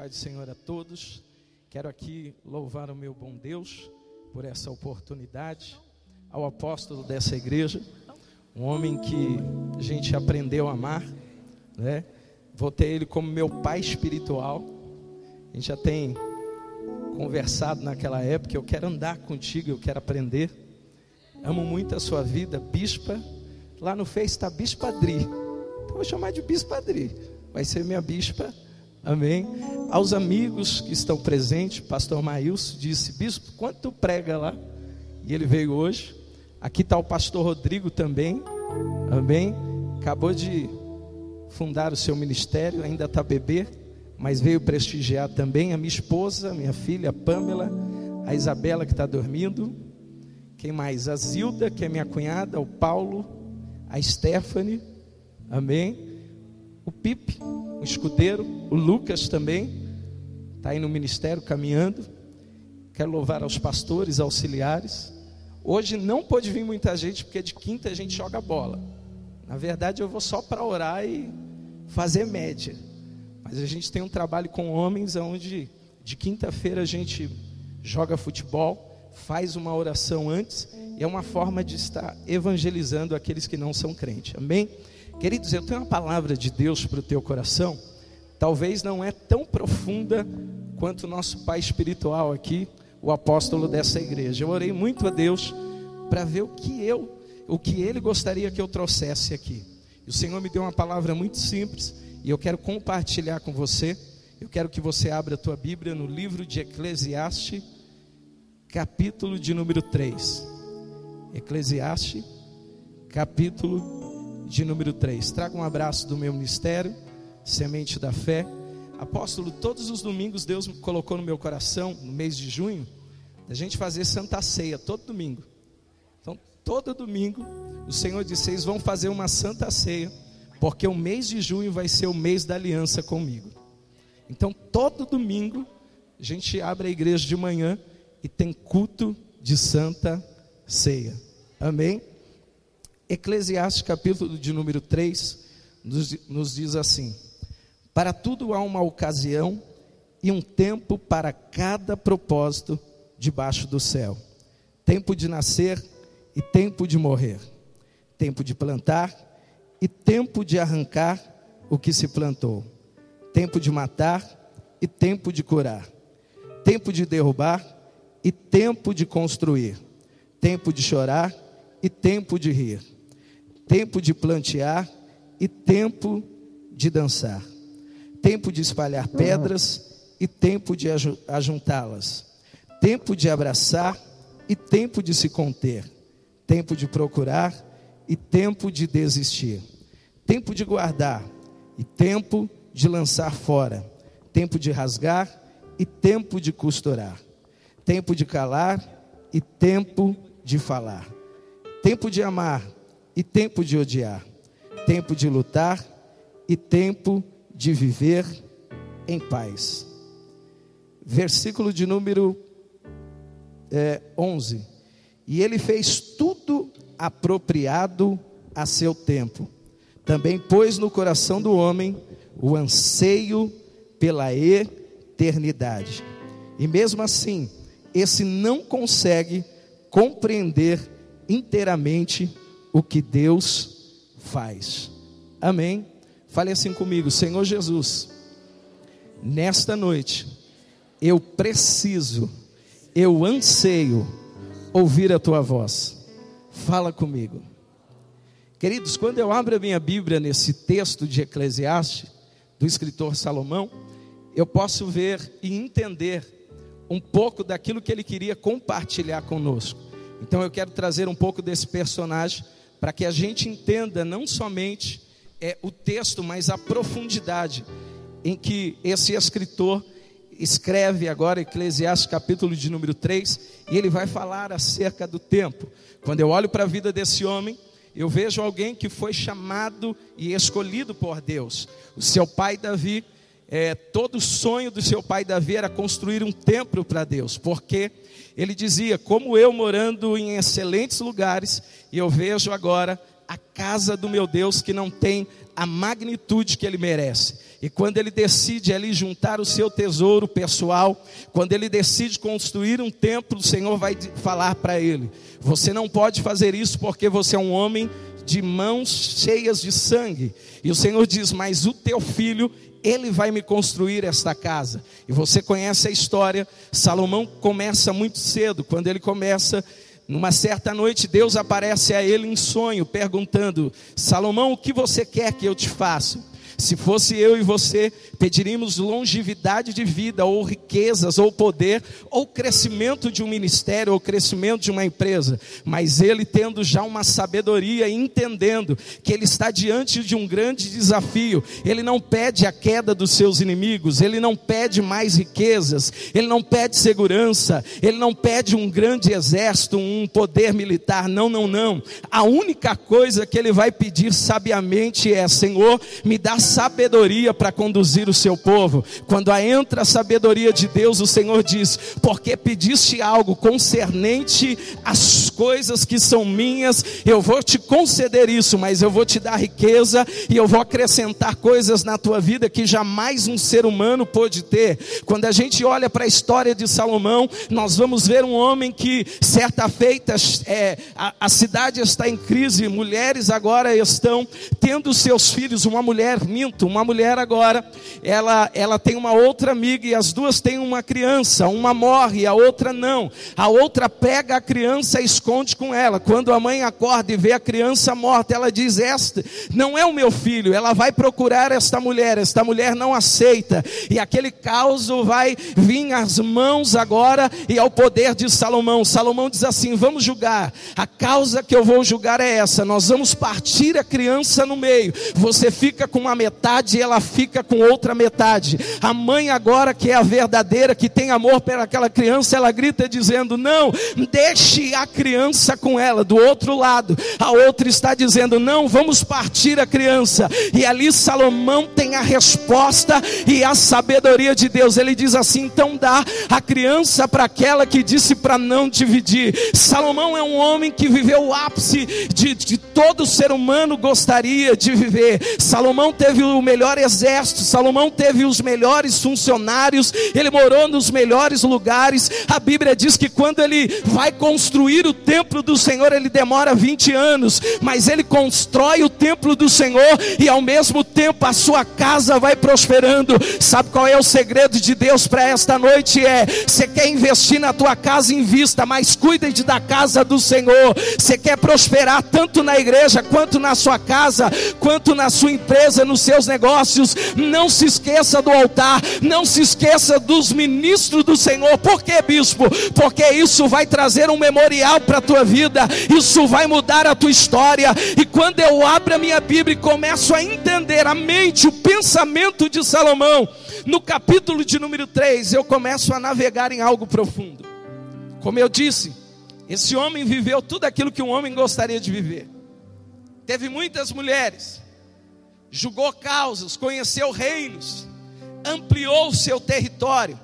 paz do Senhor a todos. Quero aqui louvar o meu bom Deus por essa oportunidade, ao apóstolo dessa igreja, um homem que a gente aprendeu a amar, né? Vou ter ele como meu pai espiritual. A gente já tem conversado naquela época. Eu quero andar contigo, eu quero aprender. Amo muito a sua vida, bispa. Lá no Face está Bispa Adri. Então vou chamar de Bispa Adri. Vai ser minha bispa. Amém. Aos amigos que estão presentes, pastor Maílson disse: Bispo, quanto prega lá? E ele veio hoje. Aqui está o pastor Rodrigo também. Amém. Acabou de fundar o seu ministério, ainda está bebê, mas veio prestigiar também a minha esposa, minha filha Pamela, a Isabela que está dormindo. Quem mais? A Zilda, que é minha cunhada, o Paulo, a Stephanie. Amém. O Pipe, o escudeiro, o Lucas também, está aí no ministério caminhando. Quero louvar aos pastores, auxiliares. Hoje não pode vir muita gente, porque de quinta a gente joga bola. Na verdade, eu vou só para orar e fazer média. Mas a gente tem um trabalho com homens onde de quinta-feira a gente joga futebol, faz uma oração antes, e é uma forma de estar evangelizando aqueles que não são crentes. Amém? Queridos, eu tenho uma palavra de Deus para o teu coração. Talvez não é tão profunda quanto o nosso pai espiritual aqui, o apóstolo dessa igreja. Eu orei muito a Deus para ver o que eu, o que ele gostaria que eu trouxesse aqui. E o Senhor me deu uma palavra muito simples e eu quero compartilhar com você. Eu quero que você abra a tua Bíblia no livro de Eclesiastes, capítulo de número 3. Eclesiastes, capítulo de número 3. Traga um abraço do meu ministério, Semente da Fé. Apóstolo, todos os domingos Deus colocou no meu coração, no mês de junho, a gente fazer Santa Ceia, todo domingo. Então, todo domingo, o Senhor disse: vocês vão fazer uma Santa Ceia, porque o mês de junho vai ser o mês da aliança comigo. Então, todo domingo, a gente abre a igreja de manhã e tem culto de Santa Ceia. Amém? Eclesiastes, capítulo de número 3, nos, nos diz assim: Para tudo há uma ocasião e um tempo para cada propósito debaixo do céu: tempo de nascer e tempo de morrer, tempo de plantar e tempo de arrancar o que se plantou, tempo de matar e tempo de curar, tempo de derrubar e tempo de construir, tempo de chorar e tempo de rir tempo de plantear e tempo de dançar, tempo de espalhar pedras e tempo de ajuntá-las, tempo de abraçar e tempo de se conter, tempo de procurar e tempo de desistir, tempo de guardar e tempo de lançar fora, tempo de rasgar e tempo de costurar, tempo de calar e tempo de falar, tempo de amar e tempo de odiar, tempo de lutar e tempo de viver em paz. Versículo de número é, 11: E ele fez tudo apropriado a seu tempo, também pôs no coração do homem o anseio pela eternidade. E mesmo assim, esse não consegue compreender inteiramente o que Deus faz. Amém? Fale assim comigo, Senhor Jesus, nesta noite, eu preciso, eu anseio ouvir a tua voz. Fala comigo. Queridos, quando eu abro a minha Bíblia nesse texto de Eclesiastes, do escritor Salomão, eu posso ver e entender um pouco daquilo que ele queria compartilhar conosco. Então eu quero trazer um pouco desse personagem para que a gente entenda não somente é, o texto, mas a profundidade em que esse escritor escreve agora Eclesiastes capítulo de número 3, e ele vai falar acerca do tempo. Quando eu olho para a vida desse homem, eu vejo alguém que foi chamado e escolhido por Deus. O seu pai Davi, é, todo o sonho do seu pai Davi era construir um templo para Deus, porque ele dizia: Como eu morando em excelentes lugares, e eu vejo agora a casa do meu Deus que não tem a magnitude que ele merece. E quando ele decide ali juntar o seu tesouro pessoal, quando ele decide construir um templo, o Senhor vai falar para ele: Você não pode fazer isso porque você é um homem de mãos cheias de sangue. E o Senhor diz: Mas o teu filho, ele vai me construir esta casa. E você conhece a história. Salomão começa muito cedo, quando ele começa. Numa certa noite, Deus aparece a ele em sonho, perguntando: Salomão, o que você quer que eu te faça? Se fosse eu e você, pediríamos longevidade de vida, ou riquezas, ou poder, ou crescimento de um ministério, ou crescimento de uma empresa. Mas ele, tendo já uma sabedoria entendendo que ele está diante de um grande desafio, ele não pede a queda dos seus inimigos, ele não pede mais riquezas, ele não pede segurança, ele não pede um grande exército, um poder militar. Não, não, não. A única coisa que ele vai pedir sabiamente é: Senhor, me dá sabedoria para conduzir o seu povo. Quando entra a sabedoria de Deus, o Senhor diz: Porque pediste algo concernente às coisas que são minhas, eu vou te conceder isso, mas eu vou te dar riqueza e eu vou acrescentar coisas na tua vida que jamais um ser humano pôde ter. Quando a gente olha para a história de Salomão, nós vamos ver um homem que, certa feita, é, a, a cidade está em crise, mulheres agora estão tendo seus filhos, uma mulher uma mulher agora, ela, ela tem uma outra amiga e as duas têm uma criança, uma morre, a outra não. A outra pega a criança e esconde com ela. Quando a mãe acorda e vê a criança morta, ela diz: Esta não é o meu filho. Ela vai procurar esta mulher, esta mulher não aceita. E aquele caos vai vir às mãos agora e ao poder de Salomão. Salomão diz assim: Vamos julgar. A causa que eu vou julgar é essa. Nós vamos partir a criança no meio. Você fica com uma metade e ela fica com outra metade. A mãe, agora que é a verdadeira, que tem amor pelaquela criança, ela grita dizendo: Não, deixe a criança com ela. Do outro lado, a outra está dizendo: Não, vamos partir a criança. E ali Salomão tem a resposta e a sabedoria de Deus. Ele diz assim: Então dá a criança para aquela que disse para não dividir. Salomão é um homem que viveu o ápice de, de todo ser humano gostaria de viver. Salomão teve teve o melhor exército, Salomão teve os melhores funcionários, ele morou nos melhores lugares. A Bíblia diz que quando ele vai construir o templo do Senhor, ele demora 20 anos, mas ele constrói o templo do Senhor e ao mesmo tempo a sua casa vai prosperando. Sabe qual é o segredo de Deus para esta noite? É: você quer investir na tua casa, invista, mas cuide da casa do Senhor. Você quer prosperar tanto na igreja, quanto na sua casa, quanto na sua empresa, no seus negócios, não se esqueça do altar, não se esqueça dos ministros do Senhor. Por que, bispo? Porque isso vai trazer um memorial para a tua vida, isso vai mudar a tua história. E quando eu abro a minha Bíblia e começo a entender a mente, o pensamento de Salomão, no capítulo de número 3, eu começo a navegar em algo profundo. Como eu disse, esse homem viveu tudo aquilo que um homem gostaria de viver. Teve muitas mulheres, julgou causas, conheceu reinos, ampliou o seu território.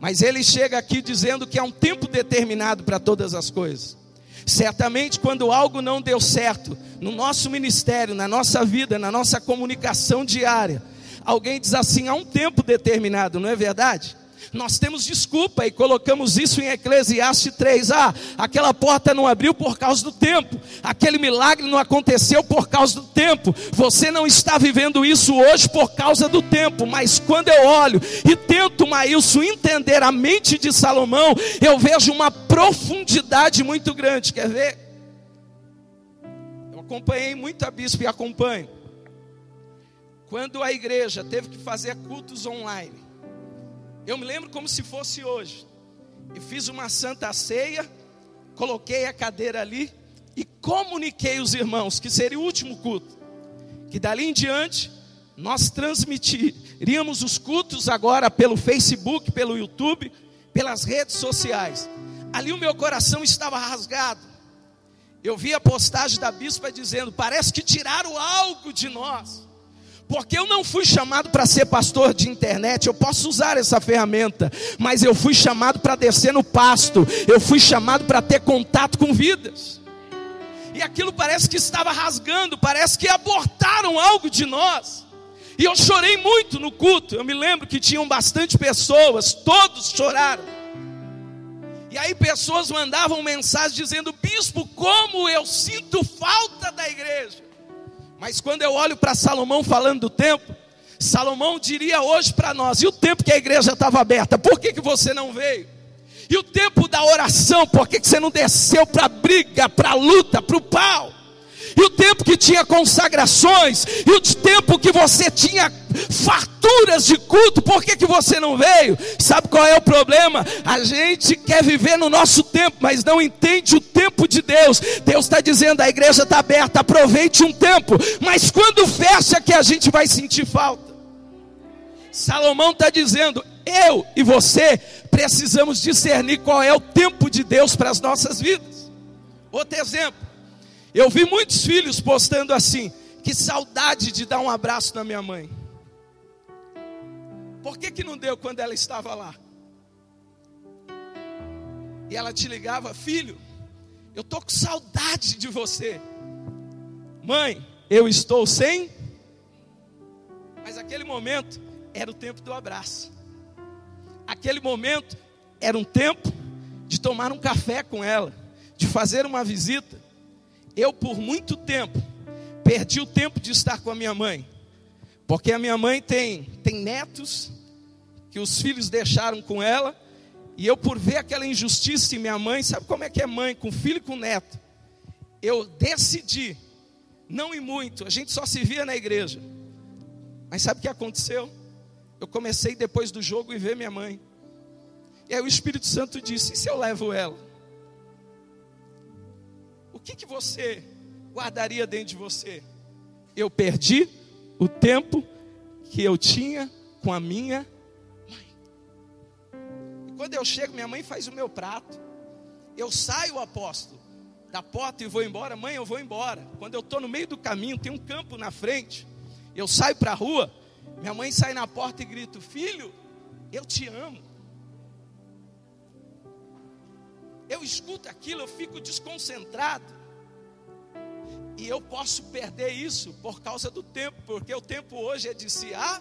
Mas ele chega aqui dizendo que há um tempo determinado para todas as coisas. Certamente, quando algo não deu certo no nosso ministério, na nossa vida, na nossa comunicação diária, alguém diz assim: há um tempo determinado, não é verdade? Nós temos desculpa e colocamos isso em Eclesiastes 3. Ah, aquela porta não abriu por causa do tempo, aquele milagre não aconteceu por causa do tempo. Você não está vivendo isso hoje por causa do tempo, mas quando eu olho e tento, Maílson, entender a mente de Salomão, eu vejo uma profundidade muito grande. Quer ver? Eu acompanhei muito a bispo e acompanho. Quando a igreja teve que fazer cultos online, eu me lembro como se fosse hoje. E fiz uma santa ceia, coloquei a cadeira ali e comuniquei os irmãos que seria o último culto. Que dali em diante nós transmitiríamos os cultos agora pelo Facebook, pelo YouTube, pelas redes sociais. Ali o meu coração estava rasgado. Eu vi a postagem da bispa dizendo: parece que tiraram algo de nós. Porque eu não fui chamado para ser pastor de internet, eu posso usar essa ferramenta, mas eu fui chamado para descer no pasto, eu fui chamado para ter contato com vidas. E aquilo parece que estava rasgando, parece que abortaram algo de nós. E eu chorei muito no culto. Eu me lembro que tinham bastante pessoas, todos choraram. E aí pessoas mandavam mensagem dizendo: "Bispo, como eu sinto falta da igreja". Mas quando eu olho para Salomão falando do tempo, Salomão diria hoje para nós: "E o tempo que a igreja estava aberta, por que que você não veio?" E o tempo da oração, por que, que você não desceu para a briga, para a luta, para o pau? e o tempo que tinha consagrações, e o tempo que você tinha farturas de culto, por que, que você não veio? Sabe qual é o problema? A gente quer viver no nosso tempo, mas não entende o tempo de Deus. Deus está dizendo: a igreja está aberta, aproveite um tempo, mas quando fecha, que a gente vai sentir falta. Salomão está dizendo: eu e você precisamos discernir qual é o tempo de Deus para as nossas vidas. Outro exemplo. Eu vi muitos filhos postando assim: que saudade de dar um abraço na minha mãe. Por que, que não deu quando ela estava lá? E ela te ligava, filho, eu tô com saudade de você. Mãe, eu estou sem. Mas aquele momento era o tempo do abraço. Aquele momento era um tempo de tomar um café com ela, de fazer uma visita eu por muito tempo perdi o tempo de estar com a minha mãe, porque a minha mãe tem, tem netos que os filhos deixaram com ela, e eu por ver aquela injustiça em minha mãe, sabe como é que é mãe com filho e com neto? Eu decidi não ir muito, a gente só se via na igreja. Mas sabe o que aconteceu? Eu comecei depois do jogo e ver minha mãe. E aí o Espírito Santo disse: e se eu levo ela? que, que você guardaria dentro de você? Eu perdi o tempo que eu tinha com a minha mãe. Quando eu chego, minha mãe faz o meu prato. Eu saio, apóstolo, da porta e vou embora. Mãe, eu vou embora. Quando eu estou no meio do caminho, tem um campo na frente. Eu saio para a rua. Minha mãe sai na porta e grita: Filho, eu te amo. Eu escuto aquilo, eu fico desconcentrado. E eu posso perder isso por causa do tempo, porque o tempo hoje é de se ah,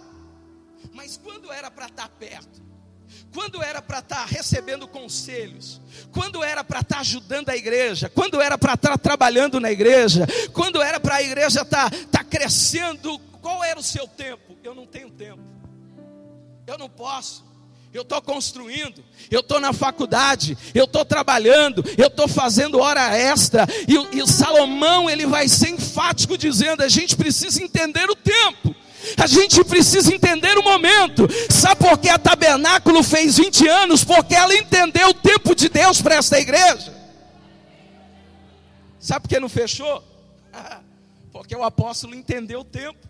mas quando era para estar tá perto, quando era para estar tá recebendo conselhos, quando era para estar tá ajudando a igreja, quando era para estar trabalhando na igreja, quando era para a igreja estar, estar crescendo, qual era o seu tempo? Eu não tenho tempo, eu não posso eu estou construindo, eu estou na faculdade, eu estou trabalhando, eu estou fazendo hora extra. E, e o Salomão ele vai ser enfático dizendo: a gente precisa entender o tempo. A gente precisa entender o momento. Sabe por que a Tabernáculo fez 20 anos? Porque ela entendeu o tempo de Deus para esta igreja. Sabe por que não fechou? Porque o apóstolo entendeu o tempo.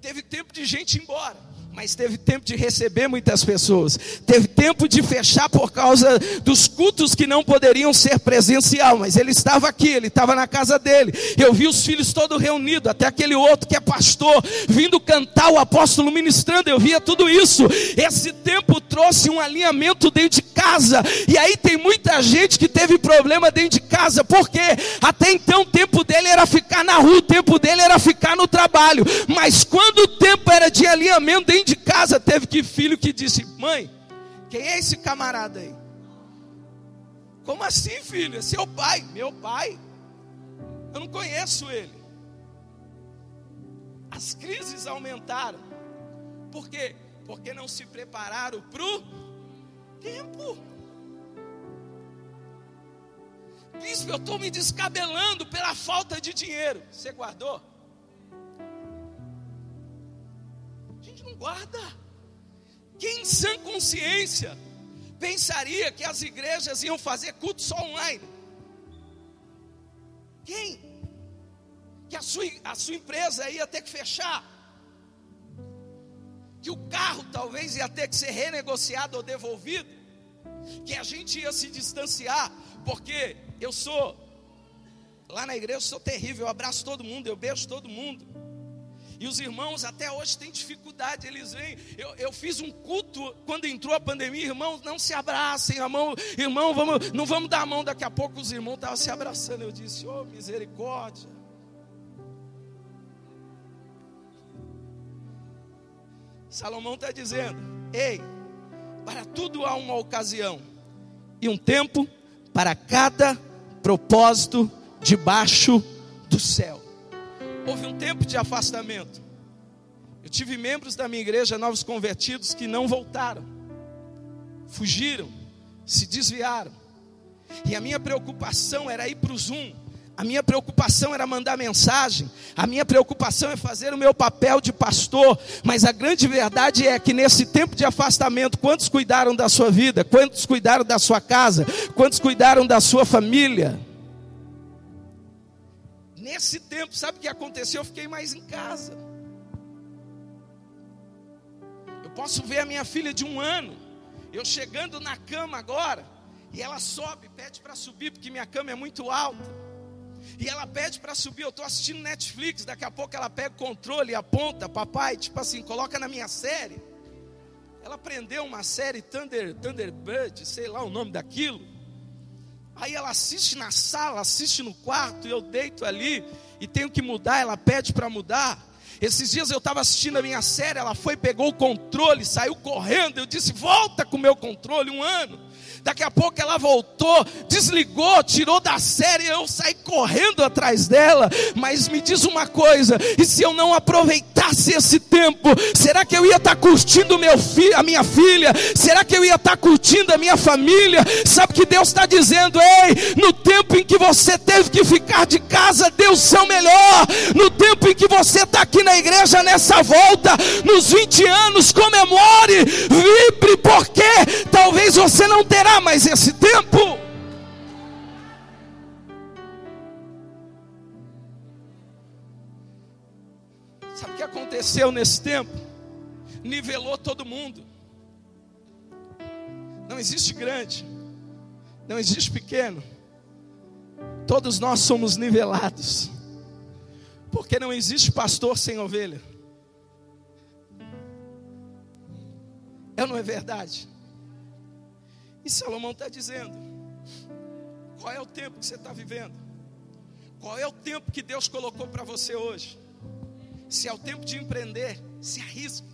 Teve tempo de gente ir embora mas teve tempo de receber muitas pessoas, teve tempo de fechar por causa dos cultos que não poderiam ser presencial, mas ele estava aqui, ele estava na casa dele. Eu vi os filhos todos reunidos, até aquele outro que é pastor, vindo cantar o apóstolo ministrando, eu via tudo isso. Esse tempo trouxe um alinhamento dentro de casa, e aí tem muita gente que teve problema dentro de casa, porque até então o tempo dele era ficar na rua, o tempo dele era ficar no trabalho, mas quando o tempo era de alinhamento dentro de casa teve que filho que disse: Mãe, quem é esse camarada aí? Como assim, filho? É seu pai. Meu pai? Eu não conheço ele. As crises aumentaram. Por quê? Porque não se prepararam para o tempo. Bispo, eu estou me descabelando pela falta de dinheiro. Você guardou? Guarda. Quem em sã consciência pensaria que as igrejas iam fazer culto só online? Quem? Que a sua, a sua empresa ia ter que fechar? Que o carro talvez ia ter que ser renegociado ou devolvido? Que a gente ia se distanciar? Porque eu sou, lá na igreja eu sou terrível, eu abraço todo mundo, eu beijo todo mundo. E os irmãos até hoje têm dificuldade, eles vêm. Eu, eu fiz um culto quando entrou a pandemia, irmãos, não se abracem, a mão, irmão, vamos, não vamos dar a mão, daqui a pouco os irmãos estavam se abraçando. Eu disse, oh misericórdia. Salomão está dizendo: Ei, para tudo há uma ocasião e um tempo para cada propósito debaixo do céu. Houve um tempo de afastamento. Eu tive membros da minha igreja, novos convertidos, que não voltaram, fugiram, se desviaram. E a minha preocupação era ir para o Zoom, a minha preocupação era mandar mensagem, a minha preocupação é fazer o meu papel de pastor, mas a grande verdade é que nesse tempo de afastamento, quantos cuidaram da sua vida, quantos cuidaram da sua casa, quantos cuidaram da sua família? Nesse tempo, sabe o que aconteceu? Eu fiquei mais em casa. Eu posso ver a minha filha de um ano, eu chegando na cama agora, e ela sobe, pede para subir, porque minha cama é muito alta. E ela pede para subir. Eu estou assistindo Netflix. Daqui a pouco ela pega o controle e aponta, papai, tipo assim, coloca na minha série. Ela aprendeu uma série Thunder, Thunderbird, sei lá o nome daquilo. Aí ela assiste na sala, assiste no quarto, e eu deito ali e tenho que mudar. Ela pede para mudar. Esses dias eu estava assistindo a minha série, ela foi, pegou o controle, saiu correndo. Eu disse: Volta com o meu controle, um ano. Daqui a pouco ela voltou, desligou, tirou da série, eu saí correndo atrás dela. Mas me diz uma coisa: e se eu não aproveitasse esse tempo, será que eu ia estar tá curtindo meu fi, a minha filha? Será que eu ia estar tá curtindo a minha família? Sabe que Deus está dizendo: ei, no tempo em que você teve que ficar de casa, deu o seu melhor. No tempo em que você está aqui na igreja nessa volta, nos 20 anos, comemore, vibre, porque talvez você não terá mais esse tempo. Sabe o que aconteceu nesse tempo? Nivelou todo mundo. Não existe grande, não existe pequeno. Todos nós somos nivelados. Porque não existe pastor sem ovelha. É não é verdade? E Salomão está dizendo: qual é o tempo que você está vivendo? Qual é o tempo que Deus colocou para você hoje? Se é o tempo de empreender, se arrisque.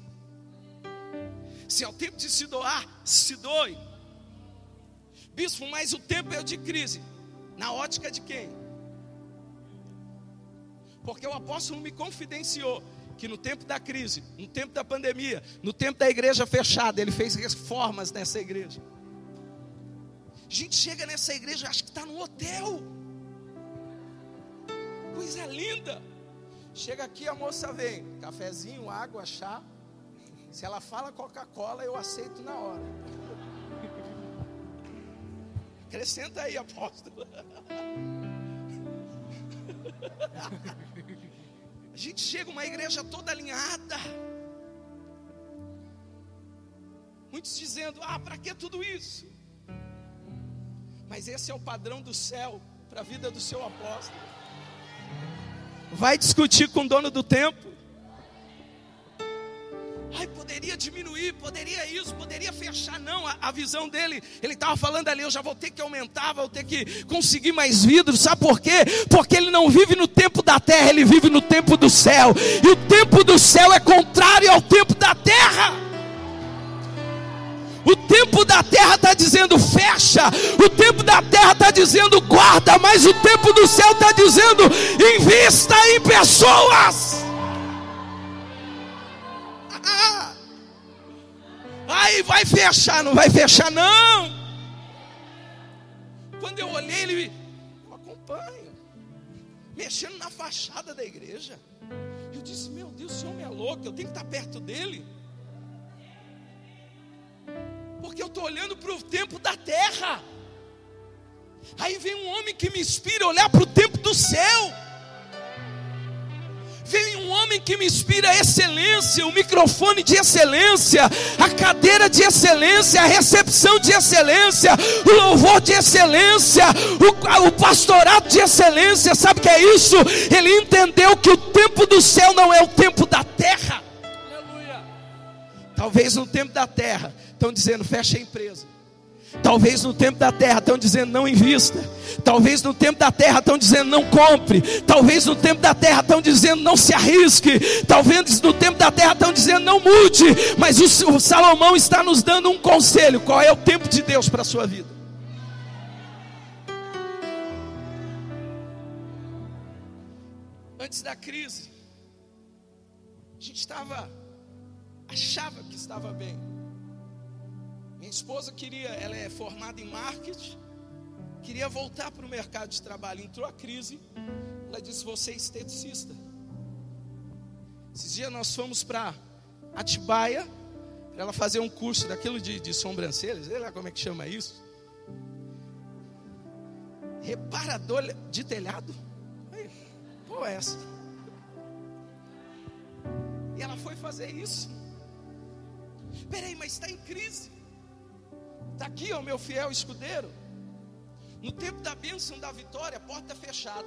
Se é o tempo de se doar, se doe. Bispo, mas o tempo é o de crise. Na ótica de quem? Porque o apóstolo me confidenciou que no tempo da crise, no tempo da pandemia, no tempo da igreja fechada, ele fez reformas nessa igreja. A gente chega nessa igreja, acha que está no hotel. Coisa linda. Chega aqui, a moça vem, cafezinho, água, chá. Se ela fala Coca-Cola, eu aceito na hora. Acrescenta aí, apóstolo. A gente chega uma igreja toda alinhada. Muitos dizendo: Ah, para que tudo isso? Mas esse é o padrão do céu para a vida do seu apóstolo. Vai discutir com o dono do tempo. Ai, poderia diminuir, poderia isso, poderia fechar. Não, a, a visão dele, ele estava falando ali, eu já vou ter que aumentar, vou ter que conseguir mais vidros. Sabe por quê? Porque ele não vive no tempo da terra, ele vive no tempo do céu. E o tempo do céu é contrário ao tempo da terra. O tempo da terra está dizendo fecha, o tempo da terra está dizendo guarda, mas o tempo do céu está dizendo invista em pessoas. Ah, aí vai fechar, não vai fechar não. Quando eu olhei, ele eu acompanho, mexendo na fachada da igreja. Eu disse: Meu Deus, esse homem é louco, eu tenho que estar perto dele porque eu estou olhando para o tempo da terra. Aí vem um homem que me inspira a olhar para o tempo do céu. Vem um homem que me inspira a excelência, o microfone de excelência, a cadeira de excelência, a recepção de excelência, o louvor de excelência, o, o pastorado de excelência. Sabe o que é isso? Ele entendeu que o tempo do céu não é o tempo da terra. Talvez no tempo da terra estão dizendo fecha a empresa. Talvez no tempo da terra estão dizendo não invista. Talvez no tempo da terra estão dizendo não compre. Talvez no tempo da terra estão dizendo não se arrisque. Talvez no tempo da terra estão dizendo não mude. Mas o, o Salomão está nos dando um conselho. Qual é o tempo de Deus para a sua vida? Antes da crise, a gente estava, achava que estava bem. Minha esposa queria, ela é formada em marketing, queria voltar para o mercado de trabalho. Entrou a crise, ela disse: Você é esteticista. Esses dias nós fomos para Atibaia, para ela fazer um curso daquilo de, de sobrancelhas, sei lá como é que chama isso. Reparador de telhado. Qual é essa? E ela foi fazer isso. Peraí, mas está em crise. Está aqui, ó, meu fiel escudeiro. No tempo da bênção da vitória, porta fechada.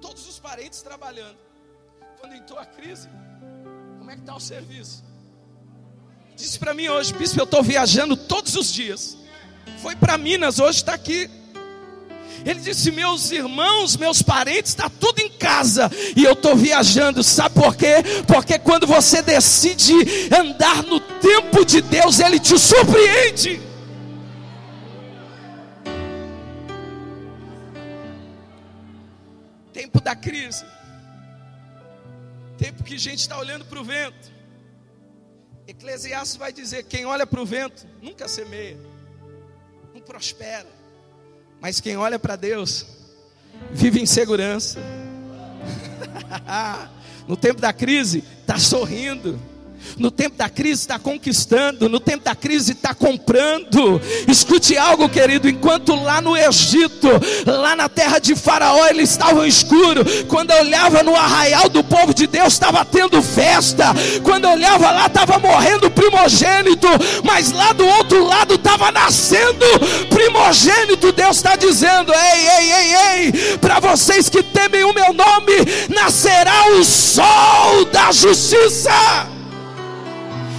Todos os parentes trabalhando. Quando entrou a crise, como é que está o serviço? Disse para mim hoje, bispo, eu estou viajando todos os dias. Foi para Minas, hoje está aqui. Ele disse: Meus irmãos, meus parentes, está tudo casa e eu estou viajando. Sabe por quê? Porque quando você decide andar no tempo de Deus, Ele te surpreende. Tempo da crise, tempo que a gente está olhando para o vento. Eclesiastes vai dizer: quem olha para o vento nunca semeia, não prospera. Mas quem olha para Deus, vive em segurança. no tempo da crise, está sorrindo no tempo da crise está conquistando, no tempo da crise está comprando. Escute algo, querido, enquanto lá no Egito, lá na terra de Faraó, eles estavam escuro. Quando eu olhava no arraial do povo de Deus, estava tendo festa. Quando eu olhava lá, estava morrendo primogênito, mas lá do outro lado estava nascendo primogênito. Deus está dizendo: ei, ei, ei, ei, para vocês que temem o meu nome, nascerá o sol da justiça.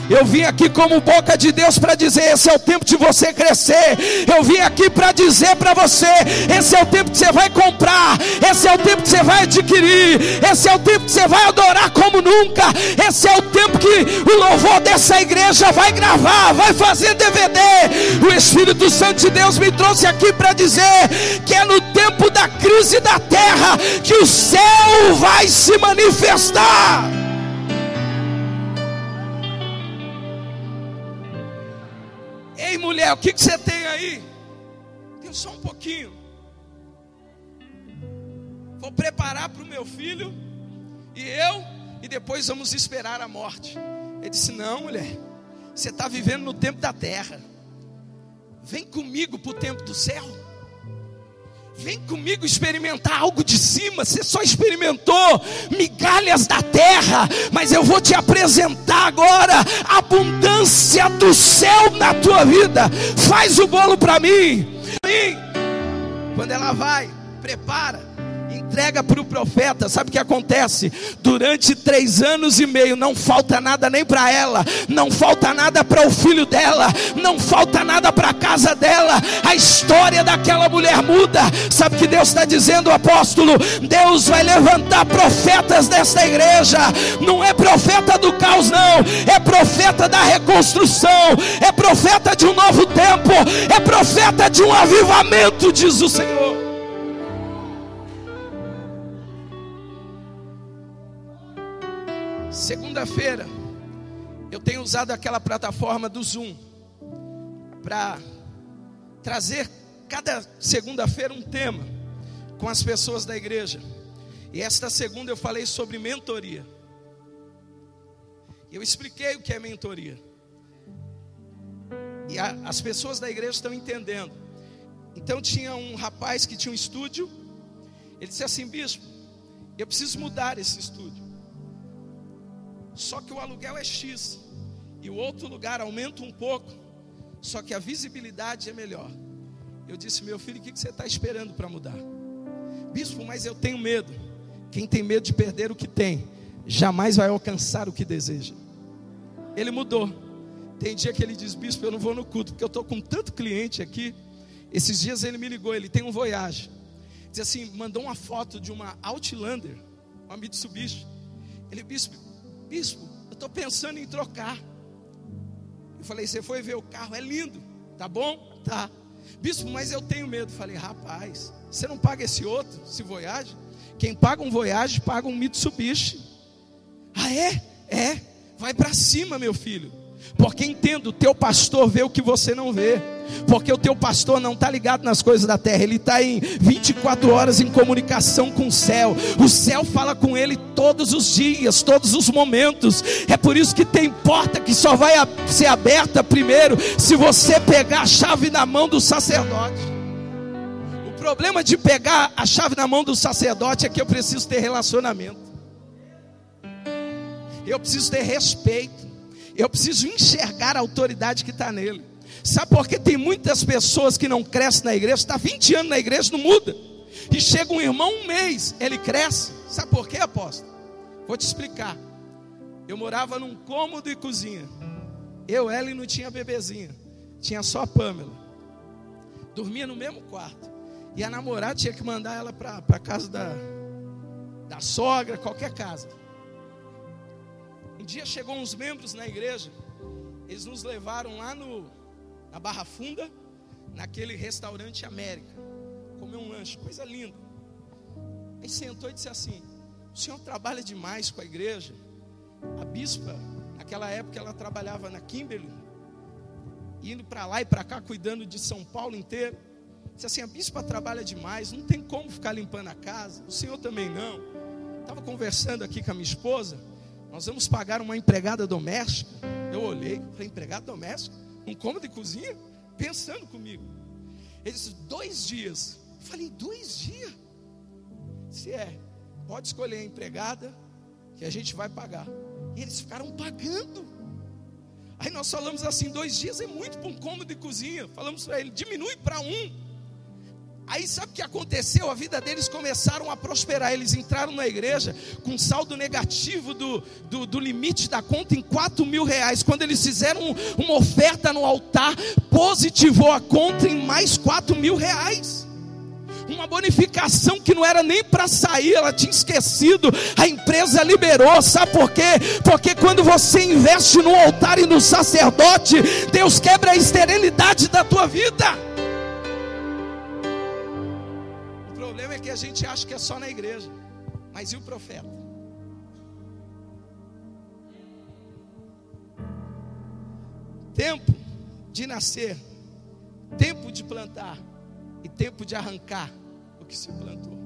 Eu vim aqui como boca de Deus para dizer: esse é o tempo de você crescer. Eu vim aqui para dizer para você: esse é o tempo que você vai comprar, esse é o tempo que você vai adquirir, esse é o tempo que você vai adorar como nunca. Esse é o tempo que o louvor dessa igreja vai gravar, vai fazer DVD. O Espírito Santo de Deus me trouxe aqui para dizer que é no tempo da crise da terra que o céu vai se manifestar. Ei, mulher, o que, que você tem aí? Tem só um pouquinho. Vou preparar para o meu filho e eu, e depois vamos esperar a morte. Ele disse: Não, mulher, você está vivendo no tempo da terra. Vem comigo para o tempo do céu. Vem comigo experimentar algo de cima. Você só experimentou migalhas da terra, mas eu vou te apresentar agora a abundância do céu na tua vida. Faz o bolo para mim. Quando ela vai, prepara entrega para o profeta. Sabe o que acontece? Durante três anos e meio, não falta nada nem para ela, não falta nada para o filho dela, não falta nada para a casa dela. A história daquela mulher muda. Sabe o que Deus está dizendo, apóstolo? Deus vai levantar profetas desta igreja. Não é profeta do caos, não, é profeta da reconstrução, é profeta de um novo tempo, é profeta de um avivamento, diz o Senhor. Segunda-feira, eu tenho usado aquela plataforma do Zoom para trazer cada segunda-feira um tema com as pessoas da igreja. E esta segunda eu falei sobre mentoria. Eu expliquei o que é mentoria. E a, as pessoas da igreja estão entendendo. Então tinha um rapaz que tinha um estúdio. Ele disse assim, bispo, eu preciso mudar esse estúdio. Só que o aluguel é X. E o outro lugar aumenta um pouco. Só que a visibilidade é melhor. Eu disse, meu filho, o que você está esperando para mudar? Bispo, mas eu tenho medo. Quem tem medo de perder o que tem, jamais vai alcançar o que deseja. Ele mudou. Tem dia que ele diz, bispo, eu não vou no culto, porque eu estou com tanto cliente aqui. Esses dias ele me ligou, ele tem um Voyage. Diz assim, mandou uma foto de uma Outlander, uma Mitsubishi. Ele, bispo, bispo, eu estou pensando em trocar. Eu falei, você foi ver o carro, é lindo, tá bom? Tá. Bispo, mas eu tenho medo. Eu falei, rapaz, você não paga esse outro, esse Voyage? Quem paga um Voyage, paga um Mitsubishi. Ah, é? É. Vai para cima, meu filho. Porque entendo, o teu pastor vê o que você não vê. Porque o teu pastor não está ligado nas coisas da terra, ele está em 24 horas em comunicação com o céu. O céu fala com ele todos os dias, todos os momentos. É por isso que tem porta que só vai ser aberta primeiro se você pegar a chave na mão do sacerdote. O problema de pegar a chave na mão do sacerdote é que eu preciso ter relacionamento. Eu preciso ter respeito. Eu preciso enxergar a autoridade que está nele. Sabe por que tem muitas pessoas que não crescem na igreja? Está 20 anos na igreja, não muda. E chega um irmão um mês, ele cresce. Sabe por quê, apóstolo? Vou te explicar. Eu morava num cômodo e cozinha. Eu, ela e não tinha bebezinha. Tinha só a Pamela. Dormia no mesmo quarto. E a namorada tinha que mandar ela para a casa da, da sogra, qualquer casa. Um dia chegou uns membros na igreja, eles nos levaram lá no, na Barra Funda, naquele restaurante América, comer um lanche, coisa linda. Aí sentou e disse assim: O senhor trabalha demais com a igreja. A bispa, naquela época, ela trabalhava na Kimberley, indo para lá e para cá, cuidando de São Paulo inteiro. Disse assim: A bispa trabalha demais, não tem como ficar limpando a casa. O senhor também não. Estava conversando aqui com a minha esposa. Nós vamos pagar uma empregada doméstica. Eu olhei, falei, empregada doméstica? Um cômodo de cozinha? Pensando comigo. Ele disse, dois dias. Eu falei, dois dias? Se é, pode escolher a empregada que a gente vai pagar. E eles ficaram pagando. Aí nós falamos assim: dois dias é muito para um cômodo de cozinha. Falamos para ele: diminui para um. Aí sabe o que aconteceu? A vida deles começaram a prosperar. Eles entraram na igreja com saldo negativo do, do, do limite da conta em 4 mil reais. Quando eles fizeram uma oferta no altar, positivou a conta em mais 4 mil reais. Uma bonificação que não era nem para sair, ela tinha esquecido. A empresa liberou, sabe por quê? Porque quando você investe no altar e no sacerdote, Deus quebra a esterilidade da tua vida. A gente acha que é só na igreja. Mas e o profeta? Tempo de nascer, tempo de plantar e tempo de arrancar o que se plantou.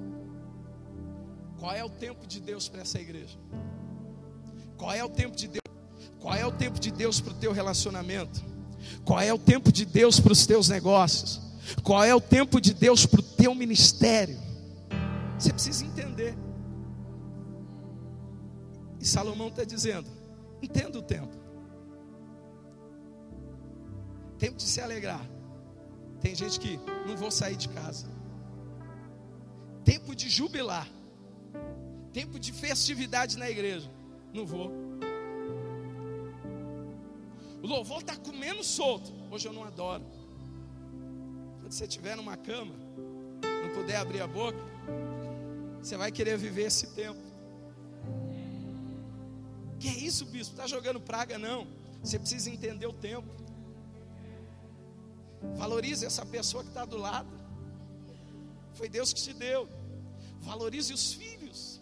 Qual é o tempo de Deus para essa igreja? Qual é o tempo de Deus? Qual é o tempo de Deus para o teu relacionamento? Qual é o tempo de Deus para os teus negócios? Qual é o tempo de Deus para o teu ministério? Você precisa entender. E Salomão está dizendo: entenda o tempo. Tempo de se alegrar. Tem gente que não vou sair de casa. Tempo de jubilar. Tempo de festividade na igreja. Não vou. O louvor está comendo solto. Hoje eu não adoro. Quando você estiver numa cama, não puder abrir a boca, você vai querer viver esse tempo. Que é isso, bispo? Está jogando praga? Não. Você precisa entender o tempo. Valorize essa pessoa que está do lado. Foi Deus que te deu. Valorize os filhos.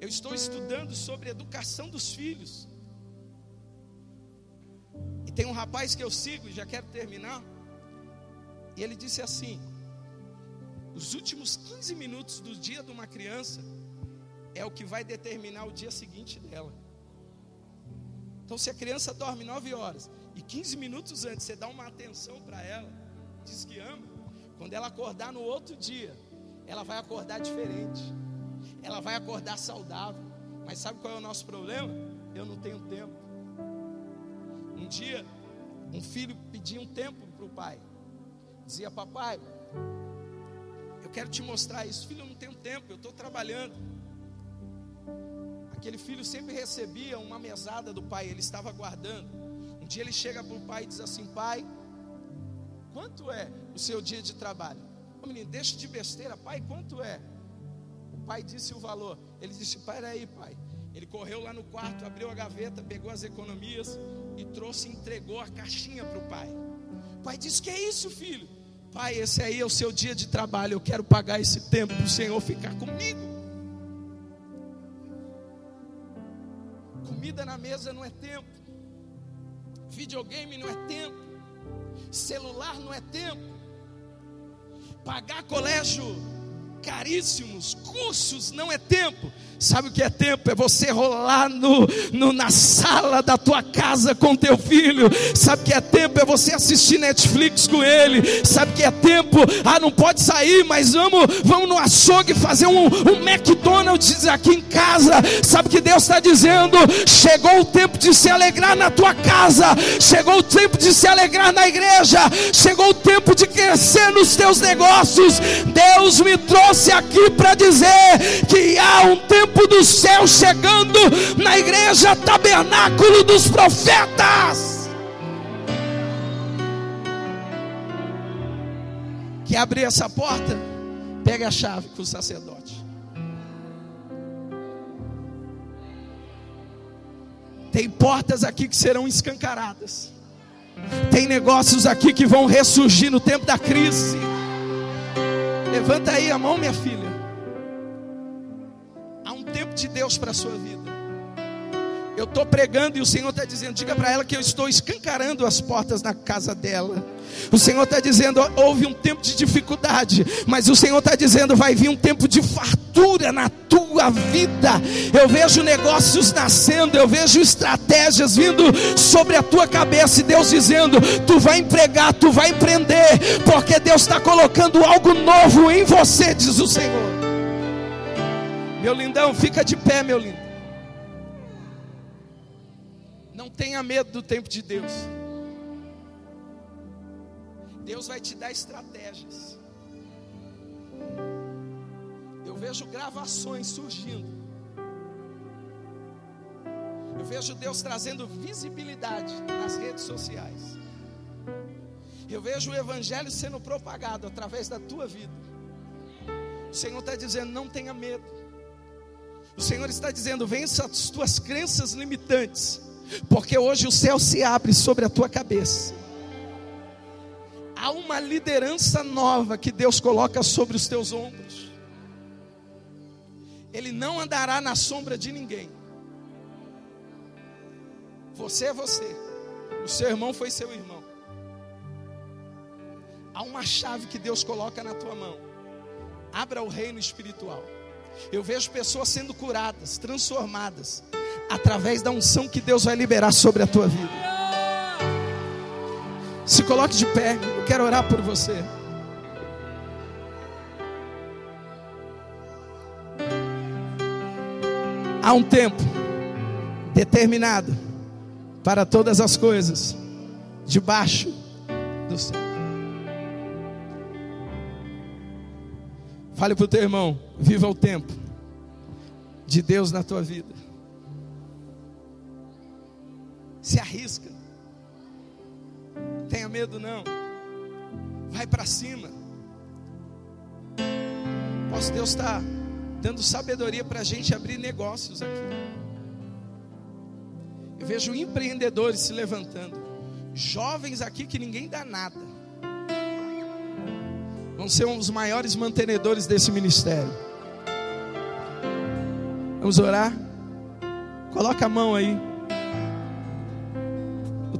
Eu estou estudando sobre educação dos filhos. E tem um rapaz que eu sigo, já quero terminar. E ele disse assim: os últimos 15 minutos do dia de uma criança é o que vai determinar o dia seguinte dela. Então, se a criança dorme 9 horas e 15 minutos antes você dá uma atenção para ela, diz que ama, quando ela acordar no outro dia, ela vai acordar diferente, ela vai acordar saudável. Mas sabe qual é o nosso problema? Eu não tenho tempo. Um dia, um filho pedia um tempo para o pai, dizia: Papai, eu quero te mostrar isso. Filho, eu não tenho tempo, eu estou trabalhando. Aquele filho sempre recebia uma mesada do pai, ele estava guardando. Um dia ele chega para o pai e diz assim: Pai, quanto é o seu dia de trabalho? Ô menino, deixa de besteira, pai, quanto é? O pai disse o valor. Ele disse: Para aí, pai. Ele correu lá no quarto, abriu a gaveta, pegou as economias e trouxe entregou a caixinha para o pai. O pai disse: Que é isso, filho? Pai, esse aí é o seu dia de trabalho. Eu quero pagar esse tempo para o Senhor ficar comigo. Comida na mesa não é tempo. Videogame não é tempo. Celular não é tempo. Pagar colégio caríssimos, cursos não é tempo. Sabe o que é tempo? É você rolar no, no, na sala da tua casa com teu filho. Sabe o que é tempo? É você assistir Netflix com ele. Sabe o que é tempo? Ah, não pode sair, mas vamos, vamos no açougue fazer um, um McDonald's aqui em casa. Sabe o que Deus está dizendo? Chegou o tempo de se alegrar na tua casa. Chegou o tempo de se alegrar na igreja. Chegou o tempo de crescer nos teus negócios. Deus me trouxe aqui para dizer que há um tempo do céu chegando na igreja tabernáculo dos profetas. Que abrir essa porta, pega a chave com o sacerdote. Tem portas aqui que serão escancaradas. Tem negócios aqui que vão ressurgir no tempo da crise. Levanta aí a mão, minha filha de Deus para a sua vida. Eu estou pregando e o Senhor está dizendo: diga para ela que eu estou escancarando as portas na casa dela. O Senhor está dizendo: houve um tempo de dificuldade, mas o Senhor está dizendo: vai vir um tempo de fartura na tua vida. Eu vejo negócios nascendo, eu vejo estratégias vindo sobre a tua cabeça, e Deus dizendo: tu vai empregar, tu vai empreender, porque Deus está colocando algo novo em você, diz o Senhor. Meu lindão, fica de pé, meu lindo. Tenha medo do tempo de Deus. Deus vai te dar estratégias. Eu vejo gravações surgindo. Eu vejo Deus trazendo visibilidade nas redes sociais. Eu vejo o Evangelho sendo propagado através da tua vida. O Senhor está dizendo: não tenha medo. O Senhor está dizendo: vença as tuas crenças limitantes, porque hoje o céu se abre sobre a tua cabeça. Há uma liderança nova que Deus coloca sobre os teus ombros. Ele não andará na sombra de ninguém. Você é você. O seu irmão foi seu irmão. Há uma chave que Deus coloca na tua mão. Abra o reino espiritual. Eu vejo pessoas sendo curadas, transformadas, através da unção que Deus vai liberar sobre a tua vida. Se coloque de pé, eu quero orar por você. Há um tempo determinado para todas as coisas debaixo do céu. Fale para o teu irmão: viva o tempo de Deus na tua vida. Se arrisca. Tenha medo não. Vai para cima. Posso Deus está dando sabedoria para a gente abrir negócios aqui. Eu vejo empreendedores se levantando, jovens aqui que ninguém dá nada vão ser um dos maiores mantenedores desse ministério. Vamos orar? Coloca a mão aí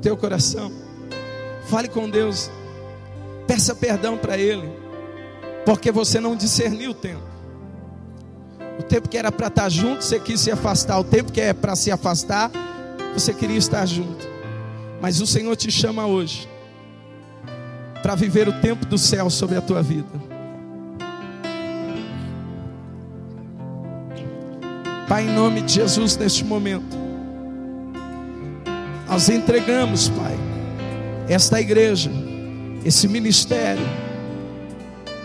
teu coração. Fale com Deus. Peça perdão para Ele, porque você não discerniu o tempo. O tempo que era para estar junto, você quis se afastar. O tempo que é para se afastar, você queria estar junto. Mas o Senhor te chama hoje para viver o tempo do céu sobre a tua vida. Pai, em nome de Jesus, neste momento, nós entregamos, Pai, esta igreja, esse ministério,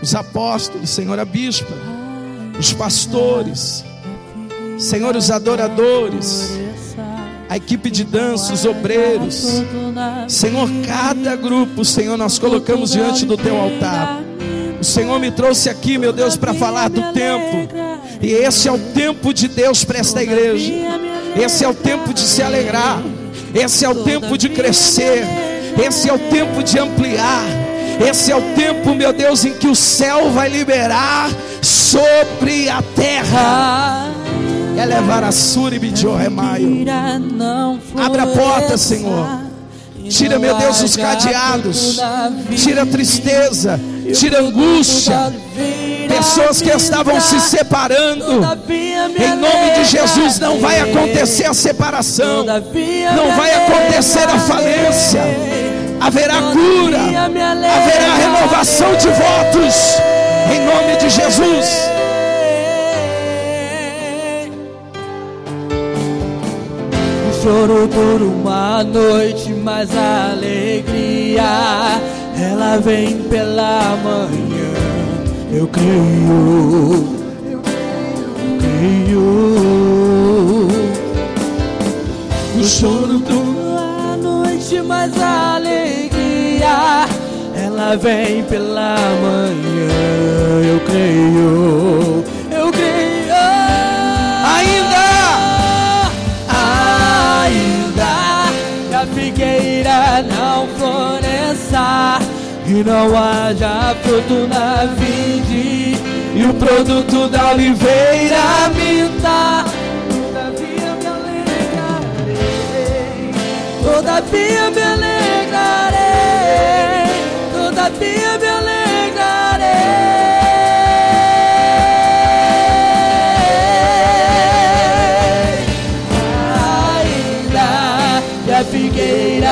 os apóstolos, Senhor, a bispa, os pastores, Senhor, os adoradores, a equipe de dança, os obreiros. Senhor, cada grupo, Senhor, nós colocamos diante do teu altar. O Senhor me trouxe aqui, meu Deus, para falar do tempo. E esse é o tempo de Deus para esta igreja. Esse é o tempo de se alegrar. Esse é o tempo de crescer. Esse é o tempo de ampliar. Esse é o tempo, meu Deus, em que o céu vai liberar sobre a terra. É levar a Suribidio Remaio. Abra a porta, Senhor. Tira, meu Deus, os cadeados. Tira a tristeza. Tira a angústia. Pessoas que estavam se separando. Em nome de Jesus, não vai acontecer a separação. Não vai acontecer a falência. Haverá cura. Haverá renovação de votos. Em nome de Jesus. choro por uma noite, mas a alegria ela vem pela manhã. Eu creio, eu creio. O choro uma noite, mas a alegria ela vem pela manhã. Eu creio, eu creio. figueira não floresça e não haja fruto na vide e o produto da oliveira minta. Todavia me alegrarei, todavia me alegrarei, todavia